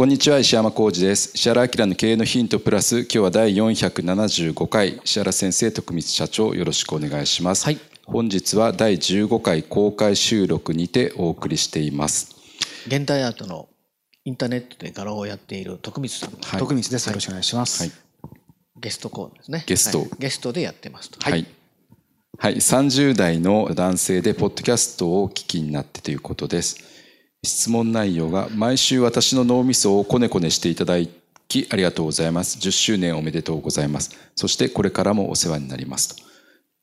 こんにちは石山浩二です。石原明の経営のヒントプラス今日は第475回石原先生徳光社長よろしくお願いします、はい、本日は第15回公開収録にてお送りしています。現代アートのインターネットで画廊をやっている徳光さん、はい、徳光です。よろしくお願いします、はい、ゲストコーナーですね。ゲスト、ゲストでやってますはい、はい、30代の男性でポッドキャストをお聞きになってということです質問内容が毎週私の脳みそをこねこねしていただきありがとうございます。10周年おめでとうございます。そしてこれからもお世話になりますと。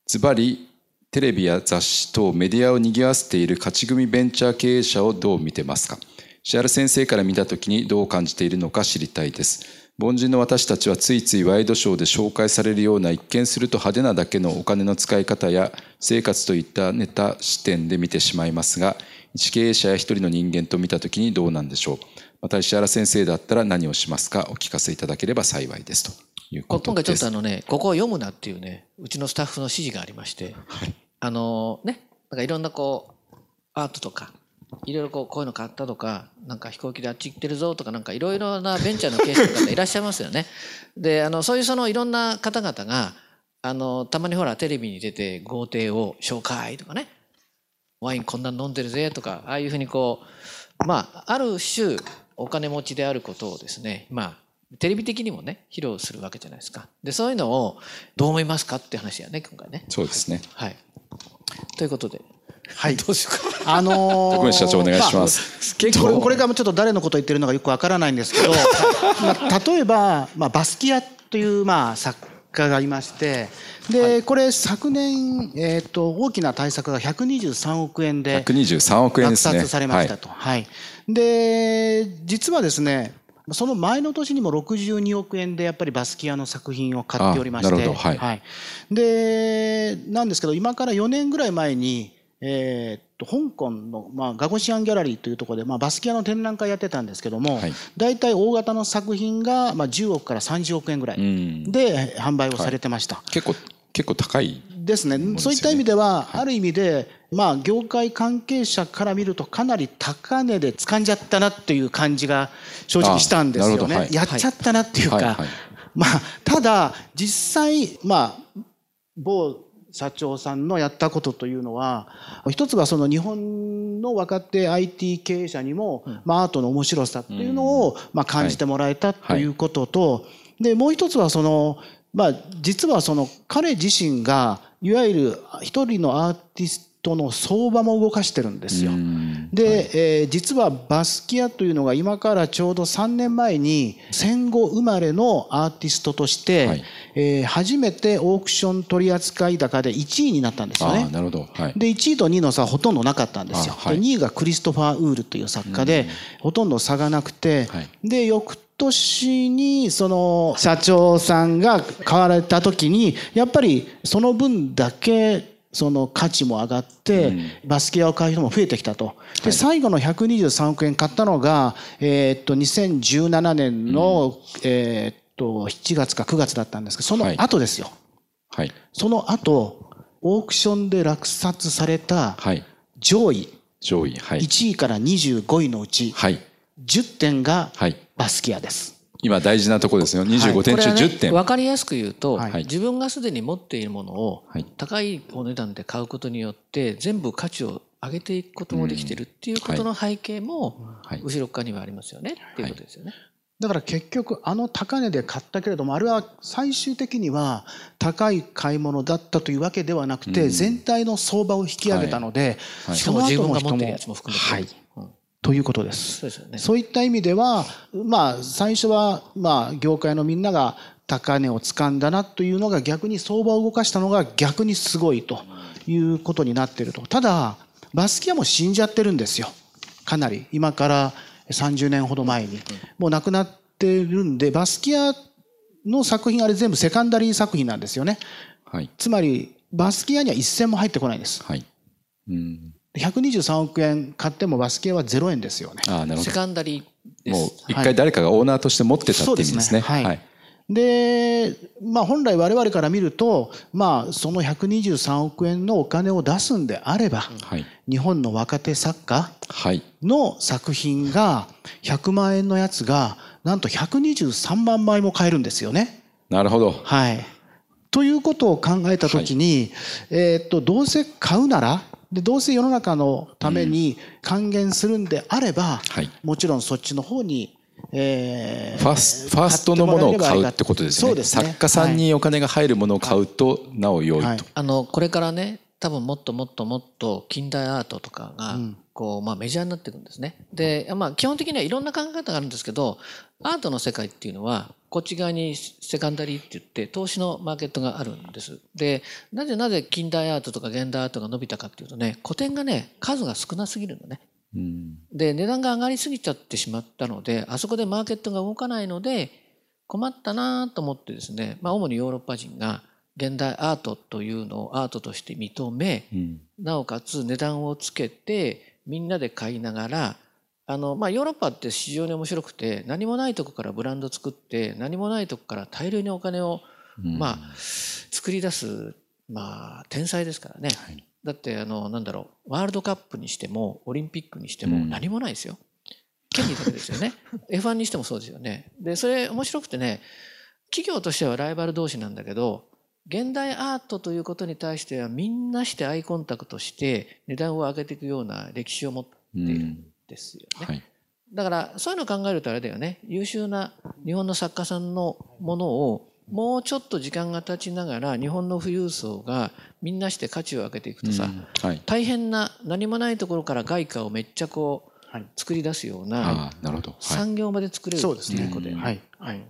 ズバリ、テレビや雑誌等メディアを賑わせている勝ち組ベンチャー経営者をどう見てますか？石原先生から見たときにどう感じているのか知りたいです。凡人の私たちはついついワイドショーで紹介されるような一見すると派手なだけのお金の使い方や生活といったネタ視点で見てしまいますが、一経営者や一人の人間と見たときにどうなんでしょう。また石原先生だったら何をしますか？お聞かせいただければ幸いですと。いうこと今回ちょっとあのねここを読むなっていうねうちのスタッフの指示がありまして、はい、あのねなんかいろんなこうアートとかいろいろこうこういうの買ったとかなんか飛行機であっち行ってるぞとかなんかいろいろなベンチャーの経営者の方いらっしゃいますよね。であのそういうそのいろんな方々があのたまにほらテレビに出て豪邸を紹介とかねワインこんな飲んでるぜとかああいうふうにこうまあある種お金持ちであることをですねまあテレビ的にもね披露するわけじゃないですか。でそういうのをどう思いますかって話やね今回ね。そうですね。はい。ということで。はい、どうしようか。あのー、徳社長お願いします。まあ、結構これがちょっと誰のことを言ってるのかよくわからないんですけど、まあ、例えば、まあ、バスキアというまあ作家がいまして、で、これ昨年、えっ、と、大きな対策が123億円で。123億円ですね。落札されましたと。はい。で、実はですね、その前の年にも62億円でやっぱりバスキアの作品を買っておりまして、はい、はい、でなんですけど今から4年ぐらい前にえー、っと香港の、まあ、ガゴシアンギャラリーというところで、まあ、バスキアの展覧会やってたんですけども、はい、大体大型の作品が、まあ、10億から30億円ぐらいで販売をされてました。はい、結構結構高い、ですね、そういった意味では、ある意味で、まあ、業界関係者から見るとかなり高値で掴んじゃったなっていう感じが正直したんですよね、はい、やっちゃったなっていうか、まあ、ただ実際、まあ、某社長さんのやったことというのは一つはその日本の若手 IT 経営者にも、まあ、アートの面白さっていうのを、まあ、感じてもらえたということと、でもう一つはその、まあ、実はその彼自身がいわゆる一人のアーティスの相場も動かしてるんですよ。で、はい、えー、実はバスキアというのが今からちょうど3年前に戦後生まれのアーティストとして、はい、えー、初めてオークション取扱高で1位になったんですよね。なるほど。はい、で1位と2位の差はほとんどなかったんですよ。はい、2位がクリストファー・ウールという作家で、ほとんど差がなくて、で翌年にその社長さんが買われた時にやっぱりその分だけその価値も上がって、バスケアを買う人も増えてきたと。で、最後の123億円買ったのが、えー、っと、2017年の、えー、っと、7月か9月だったんですけど、その後ですよ。はい。その後、オークションで落札された上位、上位、はい。1位から25位のうち、はい。10点がバスキアです。今大事なところですよ。25点中10点。わ、ね、かりやすく言うと、はい、自分がすでに持っているものを高いお値段で買うことによって全部価値を上げていくこともできてるっていうことの背景も後ろ側にはありますよね、っていうことですよね。だから結局あの高値で買ったけれどもあれは最終的には高い買い物だったというわけではなくて、全体の相場を引き上げたので、はい、しかも自分が持ってるやつも含めて、はいということです。そうですよね、そういった意味では、まあ、最初は、まあ、業界のみんなが高値を掴んだなというのが逆に相場を動かしたのが逆にすごいということになっていると。ただ、バスキアも死んじゃってるんですよ。かなり。今から30年ほど前に。もう亡くなってるんで、バスキアの作品あれ全部セカンダリー作品なんですよね。はい、つまり、バスキアには一銭も入ってこないんです。はい。うん123億円買ってもバスキアは0円ですよね。あなるほど。セカンダリーもう一回誰かがオーナーとして持ってたって意味ですね。はい。はい、で、まあ本来我々から見ると、まあその123億円のお金を出すんであれば、はい、日本の若手作家の作品が100万円のやつがなんと123万枚も買えるんですよね。なるほど。はい。ということを考えたときに、はい、えっと、どうせ買うなら、でどうせ世の中のために還元するんであれば、うんはい、もちろんそっちの方にえー、ファスファーストのものを買うってことですね。すね。作家さんにお金が入るものを買うと、なお良いと、はい、あのこれからね多分もっともっともっと近代アートとかがこう、まあ、メジャーになっていくんですね。で、まあ、基本的にはいろんな考え方があるんですけどアートの世界っていうのはこっち側にセカンダリーって言って投資のマーケットがあるんです。でなぜなぜ近代アートとか現代アートが伸びたかっていうとね古典がね数が少なすぎるのね。うん、で値段が上がりすぎちゃってしまったのであそこでマーケットが動かないので困ったなと思ってですね、まあ、主にヨーロッパ人が現代アートというのをアートとして認め、うん、なおかつ値段をつけてみんなで買いながらあの、まあ、ヨーロッパって非常に面白くて何もないとこからブランド作って何もないとこから大量にお金を、うん、まあ、作り出す、まあ、天才ですからね。はい、だってあのなんだろうワールドカップにしてもオリンピックにしても何もないですよ。権利だけですよね。F1 にしてもそうですよね。でそれ面白くてね企業としてはライバル同士なんだけど現代アートということに対してはみんなしてアイコンタクトして値段を上げていくような歴史を持っているんですよね。はい、だからそういうのを考えるとあれだよね。優秀な日本の作家さんのものをもうちょっと時間が経ちながら日本の富裕層がみんなして価値を上げていくとさ、はい、大変な何もないところから外貨をめっちゃこう作り出すような産業まで作れるということで、はい。はい。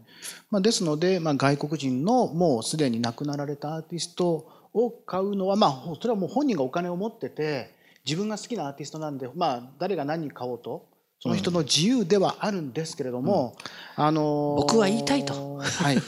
まあ、ですので、まあ、外国人のもうすでに亡くなられたアーティストを買うのは、まあ、それはもう本人がお金を持ってて自分が好きなアーティストなんで、まあ、誰が何買おうとその人の自由ではあるんですけれども、うん、あのー、僕は言いたいと。はい。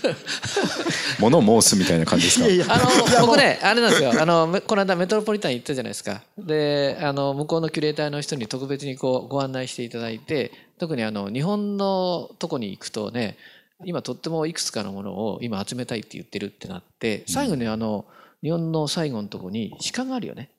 物申すみたいな感じですか？いやいやあの僕ねあれなんですよ。あのこの間メトロポリタン行ったじゃないですか。であの向こうのキュレーターの人に特別にこうご案内していただいて、特にあの日本のとこに行くとね。今とってもいくつかのものを今集めたいって言ってるってなって最後にあの日本の最後のとこに鹿があるよね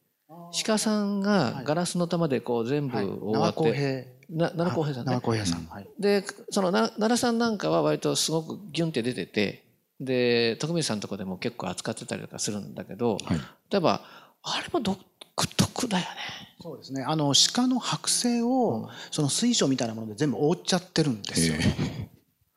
鹿さんがガラスの玉でこう全部覆って、奈良公平さんね。奈良公平さん。で、その奈良さんなんかは割とすごくギュンって出てて、で、徳光さんのとこでも結構扱ってたりとかするんだけど、はい、例えば、あれも独特だよね。そうですね。あの、鹿の剥製を、その水晶みたいなもので全部覆っちゃってるんですよ。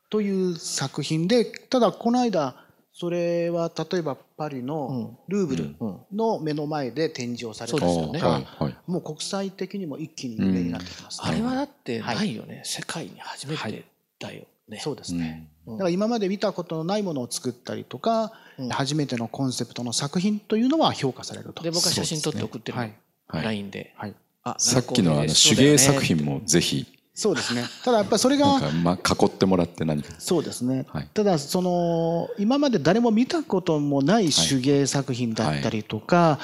という作品で、ただこの間、それは例えばパリのルーブルの目の前で展示をされたんですよね、もう国際的にも一気に有名になってきます、ね、あれはだってないよね、はい、世界に初めてだよね、そうですね、だから今まで見たことのないものを作ったりとか、初めてのコンセプトの作品というのは評価されると。で僕は写真撮って送ってる、ね、はい、LINE で、はい、あさっきのあの手芸作品もぜひそうですね。ただやっぱりそれが。まあ、囲ってもらって何か。そうですね。はい、ただ、その、今まで誰も見たこともない手芸作品だったりとか。は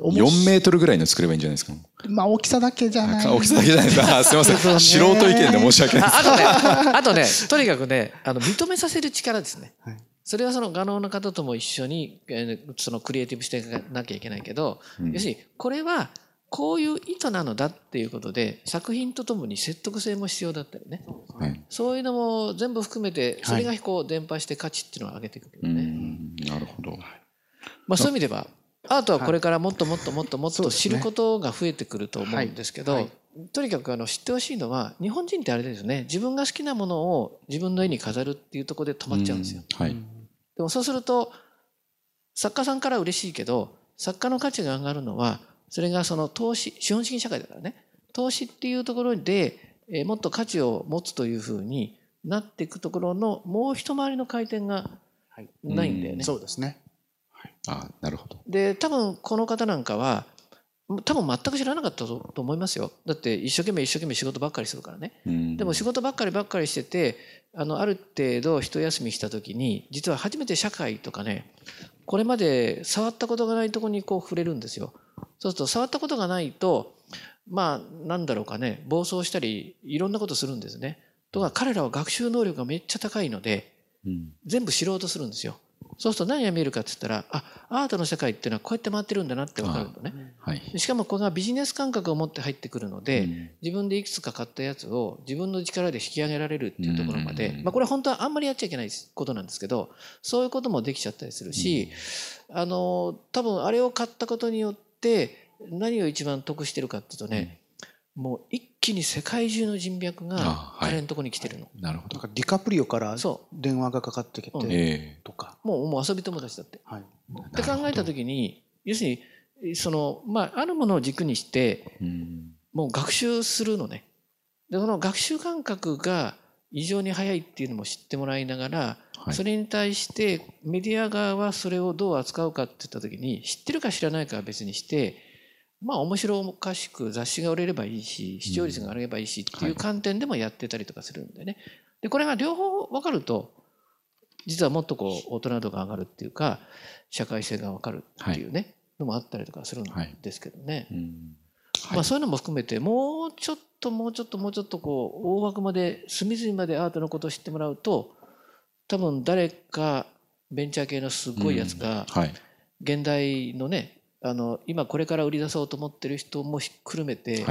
いはい、4メートルぐらいの作ればいいんじゃないですか？まあ、大きさだけじゃない。大きさだけじゃないですか。すみません。素人意見で申し訳ないあとね、あとね、とにかくね、あの、認めさせる力ですね。はいそれはその画能の方とも一緒に、えー、そのクリエイティブしていかなきゃいけないけど、うん、要するにこれはこういう意図なのだっていうことで作品とともに説得性も必要だったりね、はい、そういうのも全部含めてそれがこう伝播して価値っていうのを上げていくけどね。なるほど、まあ、そういう意味ではアートはこれからもっともっともっともっと知ることが増えてくると思うんですけど、とにかくあの知ってほしいのは日本人ってあれですよね。自分が好きなものを自分の絵に飾るっていうところで止まっちゃうんですよ。はい、でもそうすると作家さんから嬉しいけど作家の価値が上がるのはそれがその投資資本主義社会だからね投資っていうところで、えー、もっと価値を持つというふうになっていくところのもう一回りの回転がないんだよね。そうですね。はい、あなるほど。で多分この方なんかは多分全く知らなかったと思いますよ。だって一生懸命一生懸命仕事ばっかりするからね。でも仕事ばっかりばっかりしててあのある程度一休みした時に実は初めて社会とかねこれまで触ったことがないところにこう触れるんですよ。そうすると触ったことがないとまあなんだろうかね。暴走したりいろんなことするんですね。とか彼らは学習能力がめっちゃ高いので、うん、全部知ろうとするんですよ。そうすると何が見えるかって言ったらあアートの世界っていうのはこうやって回ってるんだなって分かるのね、はい、しかもここがビジネス感覚を持って入ってくるので、うん、自分でいくつか買ったやつを自分の力で引き上げられるっていうところまで、うん、まあ、これは本当はあんまりやっちゃいけないことなんですけどそういうこともできちゃったりするし、うん、あの多分あれを買ったことによって何を一番得してるかっていうとね、もう一気に世界中の人脈が彼のとこに来てるの。なるほど。ディカプリオから電話がかかってきてとか。もうもう遊び友達だって。はい、って考えた時に要するにそのまああるものを軸にして、もう学習するのね。でその学習感覚が異常に早いっていうのも知ってもらいながら、はい、それに対してメディア側はそれをどう扱うかって言った時に知ってるか知らないかは別にしてまあ面白おかしく雑誌が売れればいいし視聴率が上がればいいしっていう観点でもやってたりとかするんでね。でこれが両方分かると実はもっとこう大人度が上がるっていうか社会性が分かるっていうね、のもあったりとかするんですけどね。まあそういうのも含めてもうちょっともうちょっともうちょっとこう大枠まで隅々までアートのことを知ってもらうと多分誰かベンチャー系のすごいやつが現代のねあの今これから売り出そうと思ってる人もひっくるめて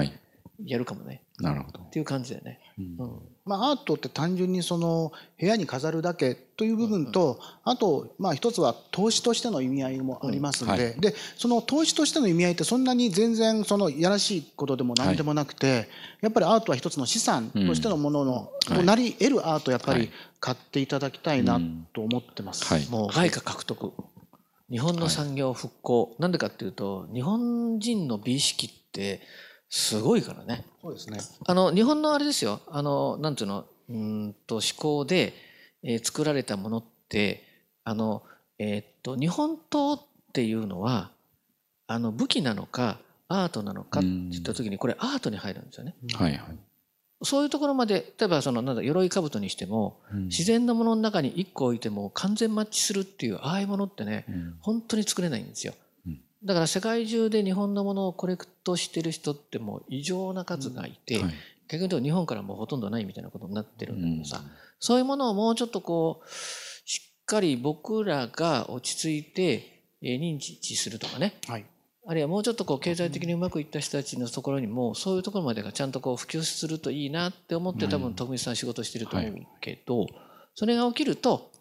やるかもね、はい、なるほど。っていう感じだよね、うん、まあ、アートって単純にその部屋に飾るだけという部分と、あとまあ一つは投資としての意味合いもありますんでうんはい、でその投資としての意味合いってそんなに全然そのやらしいことでも何でもなくて、はい、やっぱりアートは一つの資産としてのものの、うん、なり得るアートやっぱり買っていただきたいなと思ってます。もう。外貨獲得。日本の産業復興、はい、なんでかっていうと日本人の美意識ってすごいからね。そうですね。あの日本のあれですよ。あのなんていうの？うんと思考で、えー、作られたものってあのえー、っと日本刀っていうのはあの武器なのかアートなのかって言った時にこれアートに入るんですよね。はいはい。そういうところまで例えばそのなんだ鎧兜にしても、うん、自然のものの中に1個置いても完全マッチするっていうああいうものってね、うん、本当に作れないんですよ。だから世界中で日本のものをコレクトしてる人ってもう異常な数がいて、はい、逆に言うと日本からもうほとんどないみたいなことになってるんだけどさ、そういうものをもうちょっとこうしっかり僕らが落ち着いて認知するとかね、はい、あるいはもうちょっとこう経済的にうまくいった人たちのところにもそういうところまでがちゃんとこう普及するといいなって思って多分徳光さん仕事してると思うけど、それが起きると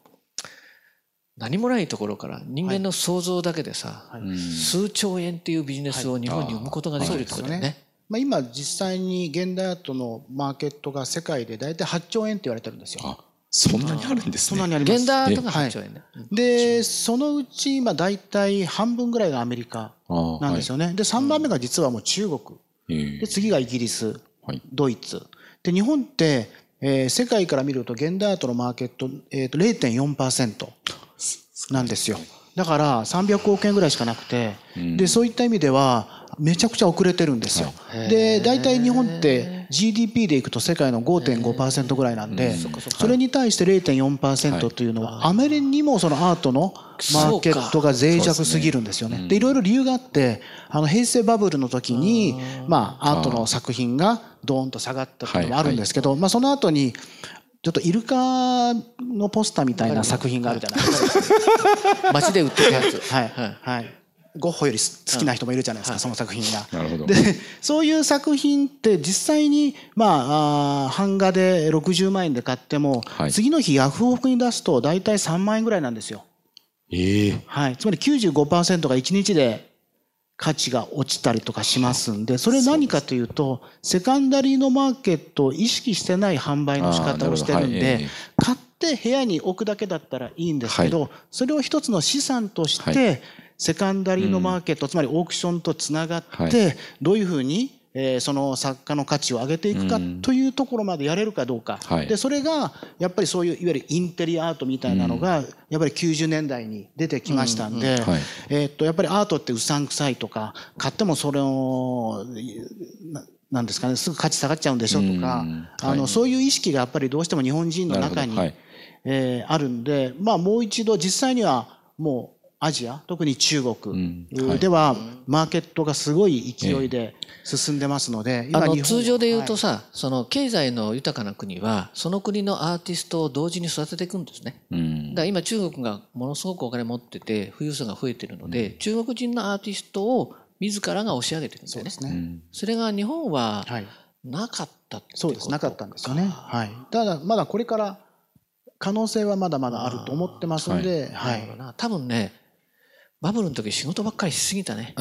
何もないところから人間の想像だけでさ、数兆円っていうビジネスを日本に生むことができるってことだよね。まあ、今実際に現代アートのマーケットが世界で大体8兆円って言われてるんですよ。そんなにあるんですね。そんなにあります。現代アートが8兆円ね。で、そのうち今大体半分ぐらいがアメリカなんですよね。で、3番目が実はもう中国。で、次がイギリス、ドイツ。で、日本って、えー、世界から見ると現代アートのマーケット、えー、と0.4%なんですよ。だから300億円ぐらいしかなくて、で、そういった意味では、めちゃくちゃ遅れてるんですよ。で大体日本って GDP でいくと世界の5.5%ぐらいなんでそれに対して0.4%とい。うのはアメリカにもそのアートのマーケットが脆弱すぎるんですよね。でいろいろ理由があってあの平成バブルの時にまあアートの作品がドーンと下がったっていうのもあるんですけどまあその後にちょっとイルカのポスターみたいな作品があるじゃないですか。街で売ってるやつ。はい。はい。ゴッホより好きな人もいるじゃないですか、その作品が。なるほどでそういう作品って実際に、まあ、あ版画で60万円で買っても、はい、次の日ヤフオクに出すと大体3万円ぐらいなんですよ。ええー、はい、つまり95%が1日で価値が落ちたりとかしますんで、それ何かというと、セカンダリーのマーケットを意識してない販売の仕方をしてるんで、買って部屋に置くだけだったらいいんですけど、それを一つの資産として、セカンダリーのマーケット、つまりオークションとつながって、どういうふうにえー、その作家の価値を上げていくかというところまでやれるかどうか、はい、でそれがやっぱりそういういわゆるインテリアアートみたいなのがやっぱり90年代に出てきましたんで、えっとやっぱりアートってうさんくさいとか買ってもそれをなんですかねすぐ価値下がっちゃうんでしょとか、あのそういう意識がやっぱりどうしても日本人の中に、はい、えー、あるんでまあもう一度実際にはもうアジア特に中国。ではマーケットがすごい勢いで進んでますので、あの通常で言うとさ、はい、その経済の豊かな国はその国のアーティストを同時に育てていくんですね。だから今中国がものすごくお金持ってて富裕層が増えてるので、中国人のアーティストを自らが押し上げてるんですよね。そね。それが日本はなかったってそうです。なかったんですよね。はい。ただまだこれから可能性はまだまだあると思ってますんで、はい、はい、多分ねバブルの時仕事ばっかりしすぎたね。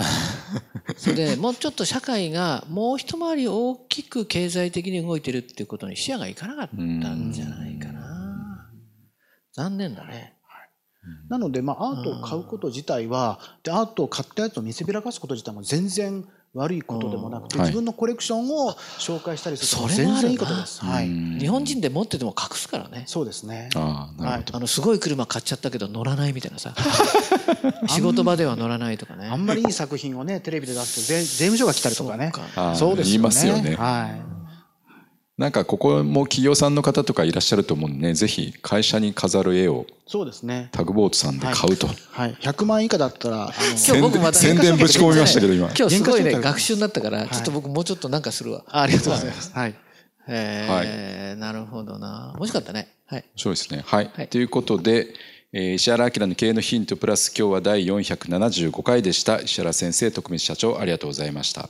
それでもうちょっと社会がもう一回り大きく経済的に動いてるっていうことに視野がいかなかったんじゃないかな。残念だね。なので、まあ、アートを買うこと自体は、でアートを買ったやつを見せびらかすこと自体も全然悪いことでもなくて、自分のコレクションを紹介したりすると全然いいことです。はい、日本人で持ってても隠すからね。そうですね。あはい、あのすごい車買っちゃったけど乗らないみたいなさ。仕事場では乗らないとかね。あんまりいい作品をねテレビで出すと税税務署が来たりとかね。そうですよね。言いますよね。はい。なんかここも企業さんの方とかいらっしゃると思うんでね、ぜひ会社に飾る絵をそうですね。タグボートさんで買うと。はい。はい、100万以下だったら、あの今日僕また宣伝ぶち込みましたけど今。今日すごいね、学習になったから、ちょっと僕もうちょっとなんかするわ。ありがとうございます。はい。えー、なるほどな。面白かったね。はい。そうですね。はい。ということで、えー、石原明の経営のヒントプラス今日は第475回でした。石原先生、徳光社長、ありがとうございました。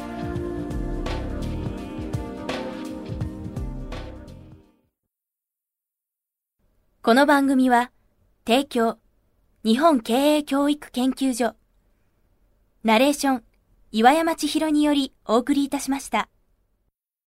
この番組は、提供、日本経営教育研究所、ナレーション、岩山千尋によりお送りいたしました。